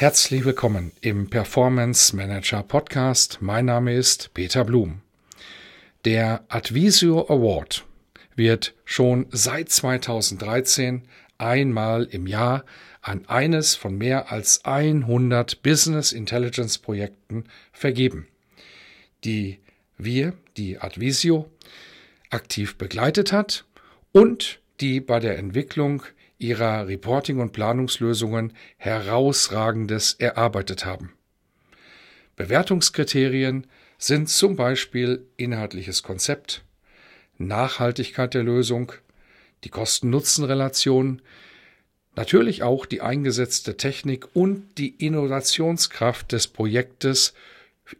Herzlich willkommen im Performance Manager Podcast. Mein Name ist Peter Blum. Der Advisio Award wird schon seit 2013 einmal im Jahr an eines von mehr als 100 Business Intelligence Projekten vergeben, die wir, die Advisio, aktiv begleitet hat und die bei der Entwicklung ihrer Reporting- und Planungslösungen herausragendes erarbeitet haben. Bewertungskriterien sind zum Beispiel inhaltliches Konzept, Nachhaltigkeit der Lösung, die Kosten-Nutzen-Relation, natürlich auch die eingesetzte Technik und die Innovationskraft des Projektes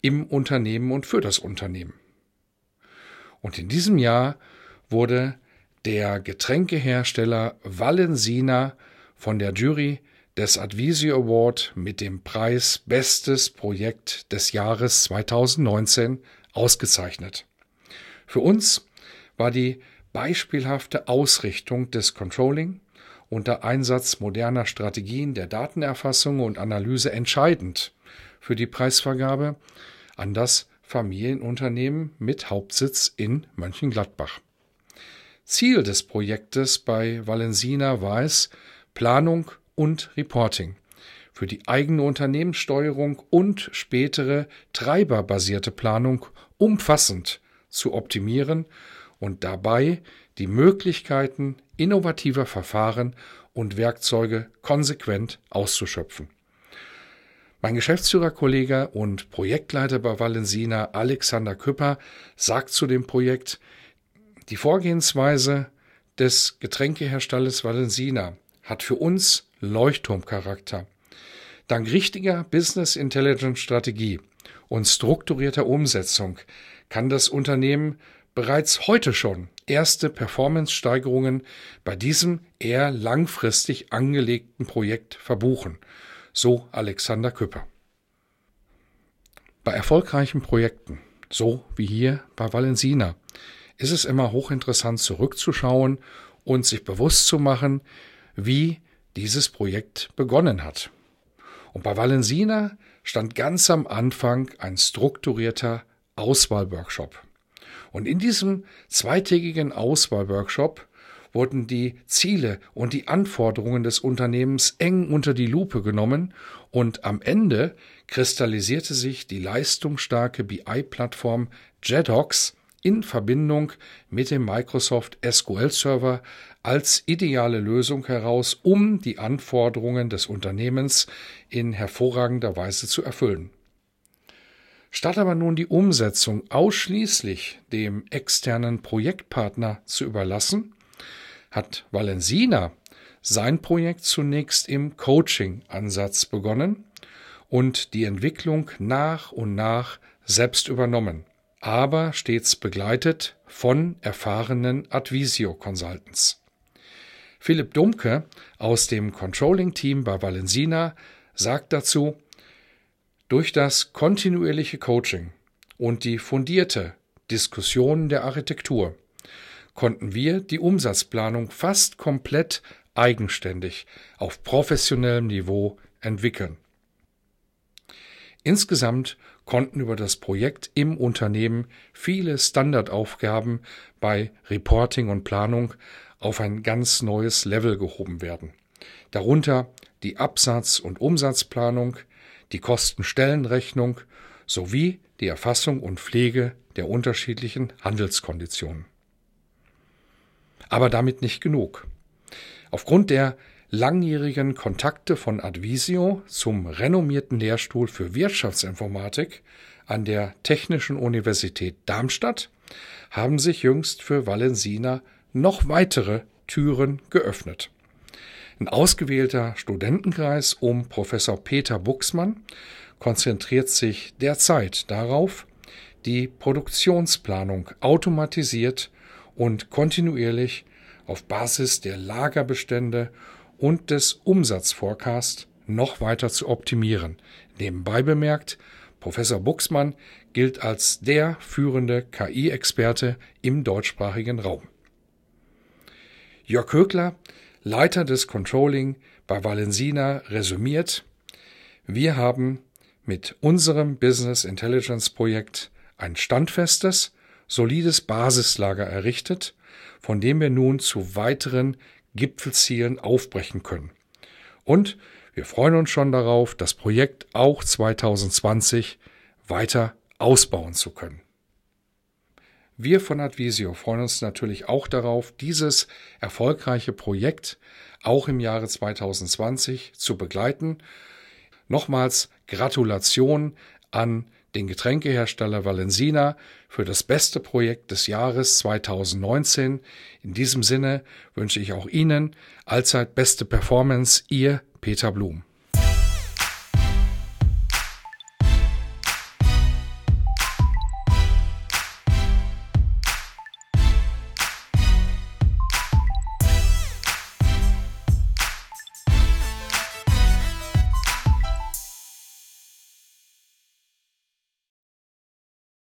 im Unternehmen und für das Unternehmen. Und in diesem Jahr wurde der Getränkehersteller Valensina von der Jury des Advisio Award mit dem Preis Bestes Projekt des Jahres 2019 ausgezeichnet. Für uns war die beispielhafte Ausrichtung des Controlling unter Einsatz moderner Strategien der Datenerfassung und Analyse entscheidend für die Preisvergabe an das Familienunternehmen mit Hauptsitz in Mönchengladbach. Ziel des Projektes bei Valensina war es, Planung und Reporting für die eigene Unternehmenssteuerung und spätere treiberbasierte Planung umfassend zu optimieren und dabei die Möglichkeiten innovativer Verfahren und Werkzeuge konsequent auszuschöpfen. Mein Geschäftsführerkollege und Projektleiter bei Valensina Alexander Küpper sagt zu dem Projekt, die Vorgehensweise des Getränkeherstellers Valensina hat für uns Leuchtturmcharakter. Dank richtiger Business Intelligence Strategie und strukturierter Umsetzung kann das Unternehmen bereits heute schon erste Performance-Steigerungen bei diesem eher langfristig angelegten Projekt verbuchen, so Alexander Küpper. Bei erfolgreichen Projekten, so wie hier bei Valensina, ist es immer hochinteressant zurückzuschauen und sich bewusst zu machen, wie dieses Projekt begonnen hat. Und bei Valensina stand ganz am Anfang ein strukturierter Auswahlworkshop. Und in diesem zweitägigen Auswahlworkshop wurden die Ziele und die Anforderungen des Unternehmens eng unter die Lupe genommen und am Ende kristallisierte sich die leistungsstarke BI-Plattform JetOx in Verbindung mit dem Microsoft SQL Server als ideale Lösung heraus, um die Anforderungen des Unternehmens in hervorragender Weise zu erfüllen. Statt aber nun die Umsetzung ausschließlich dem externen Projektpartner zu überlassen, hat Valensina sein Projekt zunächst im Coaching-Ansatz begonnen und die Entwicklung nach und nach selbst übernommen aber stets begleitet von erfahrenen Advisio Consultants. Philipp Dumke aus dem Controlling-Team bei Valensina sagt dazu, durch das kontinuierliche Coaching und die fundierte Diskussion der Architektur konnten wir die Umsatzplanung fast komplett eigenständig auf professionellem Niveau entwickeln. Insgesamt konnten über das Projekt im Unternehmen viele Standardaufgaben bei Reporting und Planung auf ein ganz neues Level gehoben werden. Darunter die Absatz- und Umsatzplanung, die Kostenstellenrechnung sowie die Erfassung und Pflege der unterschiedlichen Handelskonditionen. Aber damit nicht genug. Aufgrund der langjährigen Kontakte von Advisio zum renommierten Lehrstuhl für Wirtschaftsinformatik an der Technischen Universität Darmstadt haben sich jüngst für Valensina noch weitere Türen geöffnet. Ein ausgewählter Studentenkreis um Professor Peter Buxmann konzentriert sich derzeit darauf, die Produktionsplanung automatisiert und kontinuierlich auf Basis der Lagerbestände und des Umsatzforecast noch weiter zu optimieren. Nebenbei bemerkt, Professor Buxmann gilt als der führende KI-Experte im deutschsprachigen Raum. Jörg Höckler, Leiter des Controlling bei Valensina, resümiert, wir haben mit unserem Business Intelligence Projekt ein standfestes, solides Basislager errichtet, von dem wir nun zu weiteren Gipfelzielen aufbrechen können. Und wir freuen uns schon darauf, das Projekt auch 2020 weiter ausbauen zu können. Wir von Advisio freuen uns natürlich auch darauf, dieses erfolgreiche Projekt auch im Jahre 2020 zu begleiten. Nochmals Gratulation an den Getränkehersteller Valensina für das beste Projekt des Jahres 2019. In diesem Sinne wünsche ich auch Ihnen allzeit beste Performance, Ihr Peter Blum.